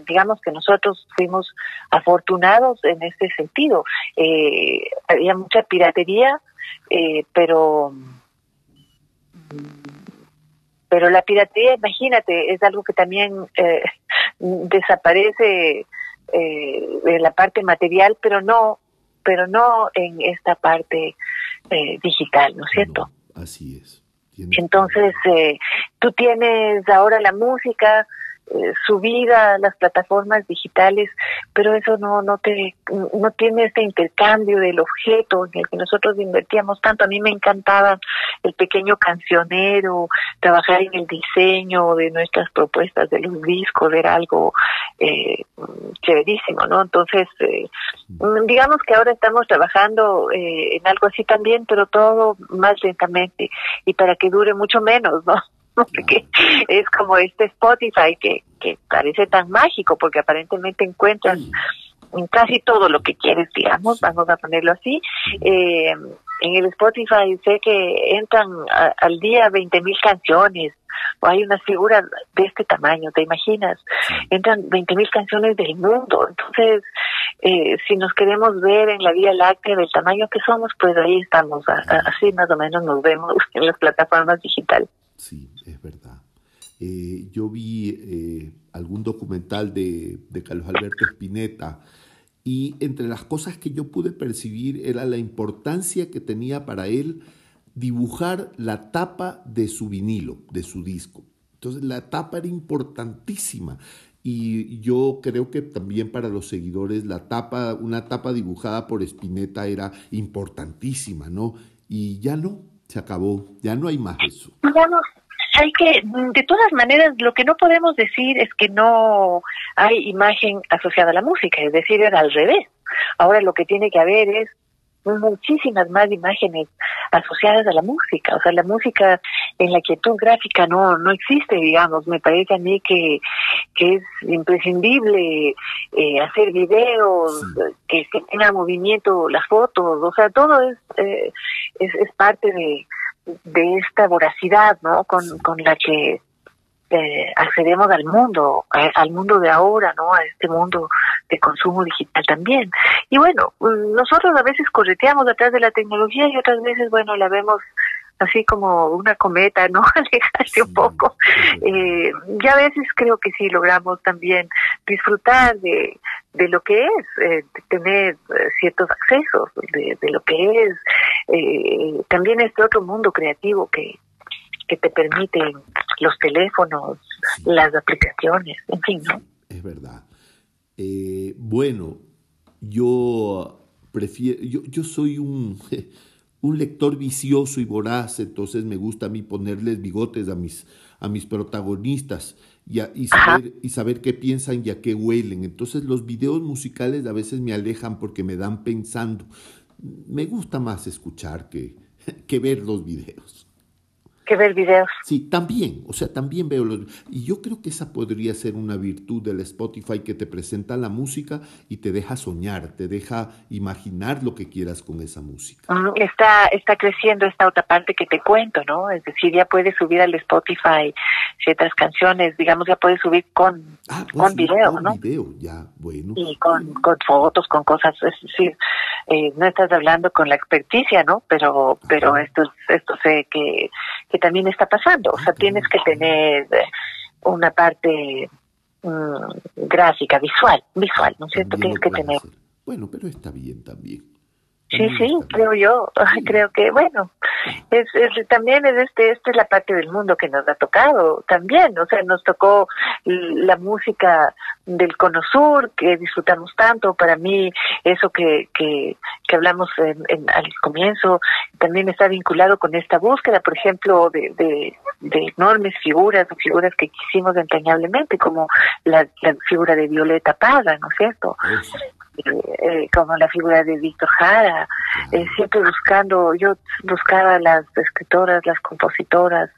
digamos que nosotros fuimos afortunados en ese sentido. Eh, había mucha piratería, eh, pero pero la piratería, imagínate, es algo que también eh, desaparece eh, de la parte material, pero no, pero no en esta parte eh, digital, ¿no es cierto? así es. Entonces, eh, tú tienes ahora la música, subida a las plataformas digitales, pero eso no no te no tiene este intercambio del objeto en el que nosotros invertíamos tanto. A mí me encantaba el pequeño cancionero, trabajar en el diseño de nuestras propuestas de los discos, era algo eh, chéverísimo, ¿no? Entonces, eh, digamos que ahora estamos trabajando eh, en algo así también, pero todo más lentamente y para que dure mucho menos, ¿no? Porque es como este Spotify que, que parece tan mágico porque aparentemente encuentras en casi todo lo que quieres, digamos, vamos a ponerlo así. Eh, en el Spotify sé que entran al día 20 mil canciones, o hay unas figuras de este tamaño, ¿te imaginas? Entran 20 mil canciones del mundo. Entonces, eh, si nos queremos ver en la Vía Láctea del tamaño que somos, pues ahí estamos, así más o menos nos vemos en las plataformas digitales. Sí, es verdad. Eh, yo vi eh, algún documental de, de, Carlos Alberto Spinetta y entre las cosas que yo pude percibir era la importancia que tenía para él dibujar la tapa de su vinilo, de su disco. Entonces la tapa era importantísima y yo creo que también para los seguidores la tapa, una tapa dibujada por Spinetta era importantísima, ¿no? Y ya no, se acabó, ya no hay más eso. Ya no, hay que, de todas maneras, lo que no podemos decir es que no hay imagen asociada a la música, es decir, era al revés. Ahora lo que tiene que haber es muchísimas más imágenes asociadas a la música, o sea, la música en la quietud gráfica no no existe, digamos, me parece a mí que, que es imprescindible eh, hacer videos, que, que tenga movimiento las fotos, o sea, todo es, eh, es, es parte de, de esta voracidad, ¿no? Con, con la que eh, accedemos al mundo, al mundo de ahora, ¿no? A este mundo de consumo digital también. Y bueno, mm, nosotros a veces correteamos atrás de la tecnología y otras veces, bueno, la vemos así como una cometa, ¿no? Alejarse un poco. Eh, y a veces creo que sí logramos también disfrutar de, de lo que es, eh, tener eh, ciertos accesos, de, de, lo que es eh, también este otro mundo creativo que, que te permiten los teléfonos, las aplicaciones, en fin, ¿no? Es verdad. Eh, bueno, yo prefiero, yo, yo soy un, un lector vicioso y voraz, entonces me gusta a mí ponerles bigotes a mis, a mis protagonistas y, y, saber, y saber qué piensan y a qué huelen. Entonces los videos musicales a veces me alejan porque me dan pensando. Me gusta más escuchar que, que ver los videos que ver videos. Sí, también, o sea, también veo los... Y yo creo que esa podría ser una virtud del Spotify que te presenta la música y te deja soñar, te deja imaginar lo que quieras con esa música. Está, está creciendo esta otra parte que te cuento, ¿no? Es decir, ya puedes subir al Spotify ciertas canciones, digamos, ya puedes subir con, ah, con video, con ¿no? video, ya, bueno. Y con, con fotos, con cosas, es decir, eh, no estás hablando con la experticia, ¿no? Pero, pero esto, esto sé que, que también está pasando. O sea, tienes que tener una parte mm, gráfica, visual, visual, ¿no es cierto? Tienes que tener. Bueno, pero está bien también. Sí, sí, creo yo. Creo que, bueno, es, es, también es este, esta es la parte del mundo que nos ha tocado también. O sea, nos tocó la música del Cono Sur, que disfrutamos tanto. Para mí, eso que, que, que hablamos en, en, al comienzo, también está vinculado con esta búsqueda, por ejemplo, de, de, de enormes figuras, figuras que quisimos entrañablemente, como la, la figura de Violeta Paga, ¿no es cierto? Eh, como la figura de Víctor Jara, eh, siempre buscando, yo buscaba las escritoras, las compositoras,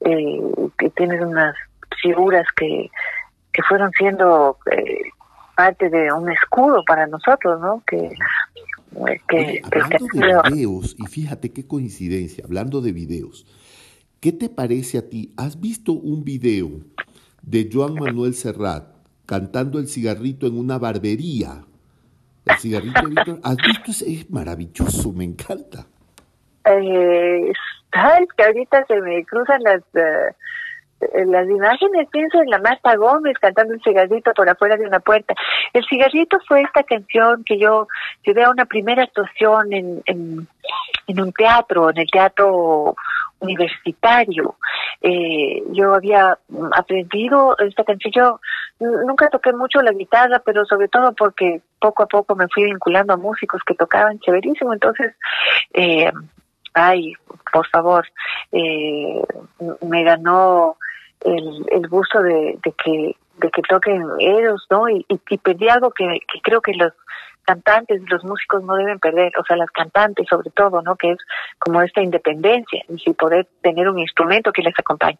eh, que tienen unas figuras que, que fueron siendo eh, parte de un escudo para nosotros, ¿no? Que, que, hablando de videos, y fíjate qué coincidencia, hablando de videos, ¿qué te parece a ti? ¿Has visto un video de Joan Manuel Serrat cantando el cigarrito en una barbería? El cigarrito de ¿has? Es maravilloso, me encanta. Eh, que ahorita se me cruzan las... Eh, las imágenes pienso en la Marta Gómez cantando un cigarrito por afuera de una puerta. El cigarrito fue esta canción que yo llevé a una primera actuación en, en un teatro, en el teatro universitario. Eh, yo había aprendido esta canción. Yo nunca toqué mucho la guitarra, pero sobre todo porque poco a poco me fui vinculando a músicos que tocaban chéverísimo. Entonces, eh, ay, por favor, eh, me ganó el, el gusto de, que de que toquen ellos, ¿no? Y, y, pedí algo que, que creo que los cantantes los músicos no deben perder, o sea, las cantantes sobre todo, ¿no? Que es como esta independencia y poder tener un instrumento que les acompañe.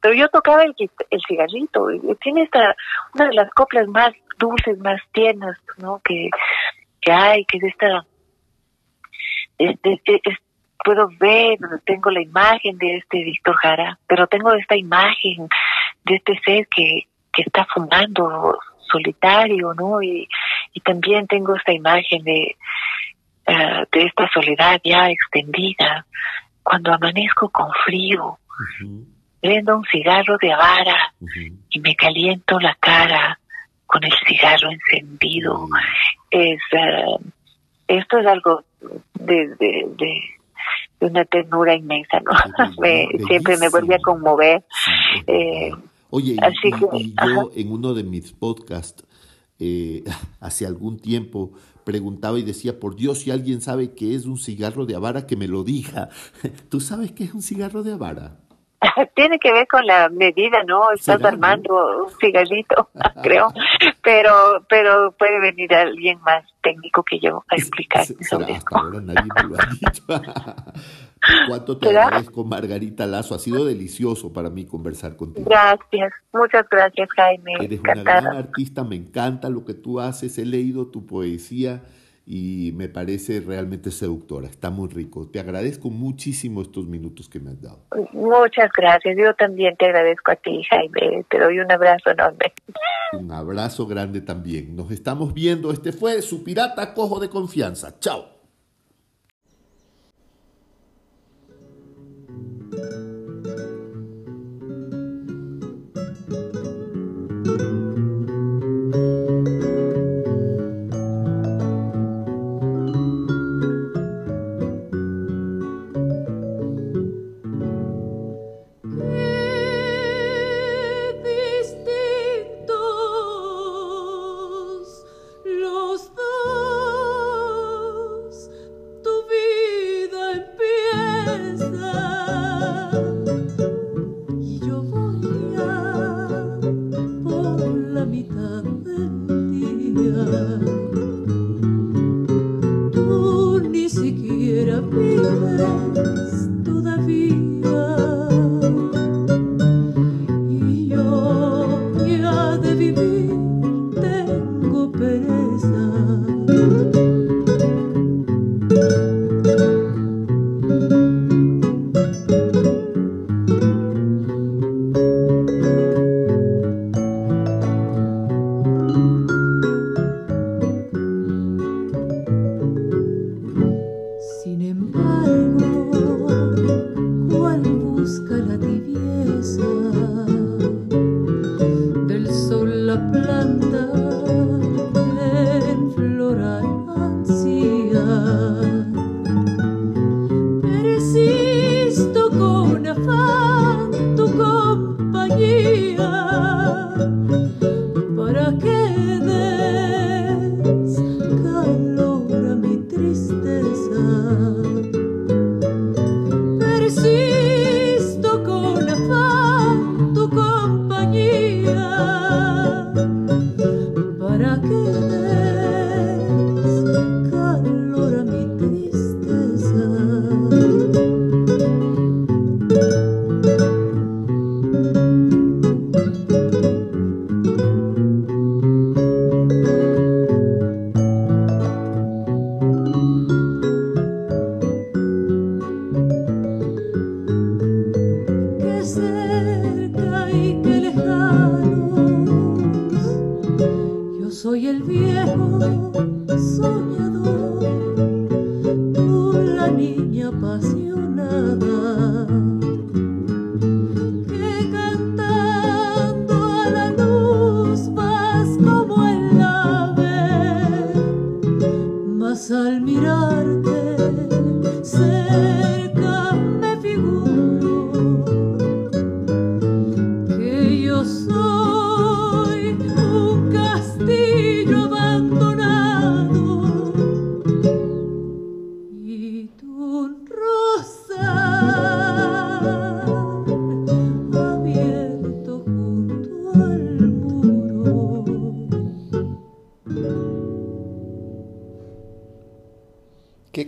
Pero yo tocaba el, el cigarrito y tiene esta, una de las coplas más dulces, más tiernas, ¿no? Que, que hay, que es esta, es, es, puedo ver, tengo la imagen de este Víctor Jara, pero tengo esta imagen de este ser que, que está fumando solitario, ¿no? Y, y también tengo esta imagen de, uh, de esta soledad ya extendida, cuando amanezco con frío, prendo un cigarro de avara y me caliento la cara con el cigarro encendido. Es, uh, esto es algo de, de, de una ternura inmensa, ¿no? me, siempre me volví a conmover. Eh, Oye, y, yo en uno de mis podcasts eh, hace algún tiempo preguntaba y decía, por Dios, si alguien sabe qué es un cigarro de avara, que me lo diga. ¿Tú sabes qué es un cigarro de avara? Tiene que ver con la medida, ¿no? Estás armando un cigarrito, creo, pero pero puede venir alguien más técnico que yo a explicar Hasta ahora nadie me lo ha dicho. Cuánto te agradezco, Margarita Lazo. Ha sido delicioso para mí conversar contigo. Gracias, muchas gracias, Jaime. Eres una gran artista, me encanta lo que tú haces. He leído tu poesía y me parece realmente seductora. Está muy rico. Te agradezco muchísimo estos minutos que me has dado. Muchas gracias. Yo también te agradezco a ti, Jaime. Te doy un abrazo enorme. Un abrazo grande también. Nos estamos viendo. Este fue su pirata cojo de confianza. Chao.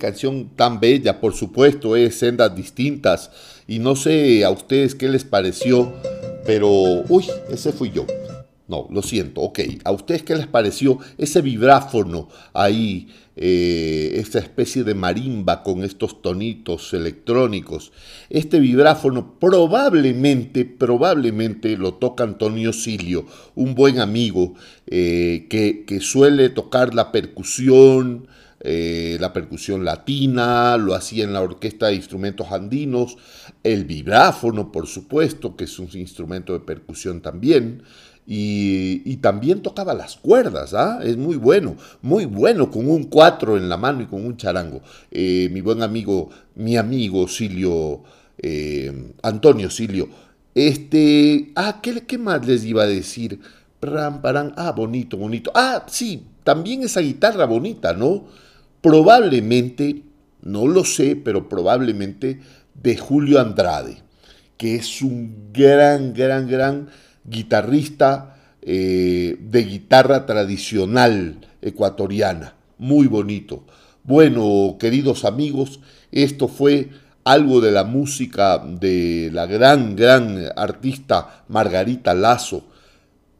Canción tan bella, por supuesto, es Sendas Distintas. Y no sé a ustedes qué les pareció, pero... Uy, ese fui yo. No, lo siento, ok. ¿A ustedes qué les pareció ese vibráfono ahí, eh, esta especie de marimba con estos tonitos electrónicos? Este vibráfono probablemente, probablemente lo toca Antonio Silio, un buen amigo eh, que suele tocar la percusión, eh, la percusión latina, lo hacía en la orquesta de instrumentos andinos, el vibráfono, por supuesto, que es un instrumento de percusión también, y, también tocaba las cuerdas, ¿ah? es muy bueno, muy bueno, con un cuatro en la mano y con un charango. Eh, mi buen amigo, mi amigo Silio, eh, Antonio Silio, este, ah, ¿qué, ¿qué, más les iba a decir? ah, bonito, bonito. Ah, sí, también esa guitarra bonita, ¿no? Probablemente, no lo sé, pero probablemente de Julio Andrade, que es un gran, gran, gran guitarrista eh, de guitarra tradicional ecuatoriana. Muy bonito. Bueno, queridos amigos, esto fue algo de la música de la gran, gran artista Margarita Lazo.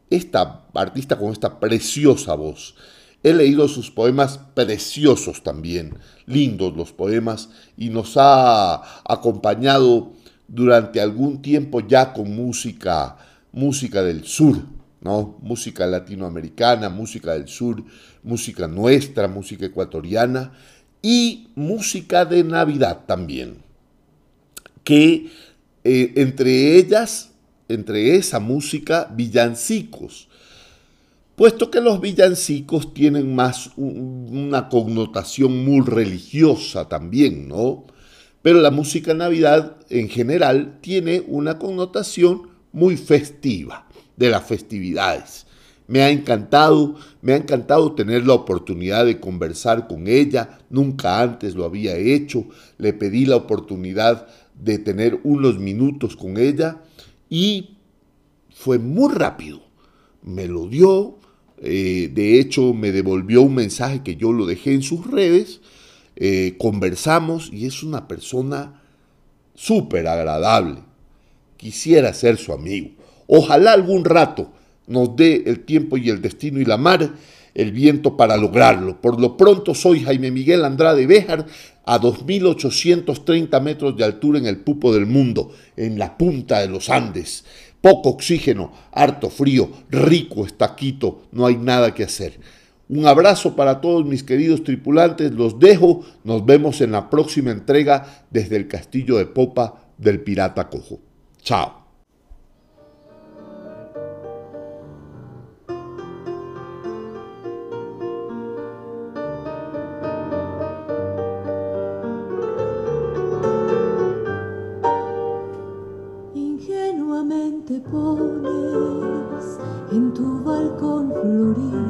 Esta artista con esta preciosa voz. He leído sus poemas preciosos también, lindos los poemas, y nos ha acompañado durante algún tiempo ya con música, música del sur, ¿no? Música latinoamericana, música del sur, música nuestra, música ecuatoriana y música de Navidad también. Que eh, entre ellas, entre esa música, villancicos puesto que los villancicos tienen más una connotación muy religiosa también, ¿no? Pero la música Navidad en general tiene una connotación muy festiva, de las festividades. Me ha encantado, me ha encantado tener la oportunidad de conversar con ella, nunca antes lo había hecho, le pedí la oportunidad de tener unos minutos con ella y fue muy rápido. Me lo dio, eh, de hecho, me devolvió un mensaje que yo lo dejé en sus redes. Eh, conversamos y es una persona súper agradable. Quisiera ser su amigo. Ojalá algún rato nos dé el tiempo y el destino y la mar el viento para lograrlo. Por lo pronto soy Jaime Miguel Andrade Béjar, a 2.830 metros de altura en el pupo del mundo, en la punta de los Andes poco oxígeno, harto frío, rico está Quito, no hay nada que hacer. Un abrazo para todos mis queridos tripulantes, los dejo, nos vemos en la próxima entrega desde el castillo de popa del pirata cojo. Chao.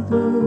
through.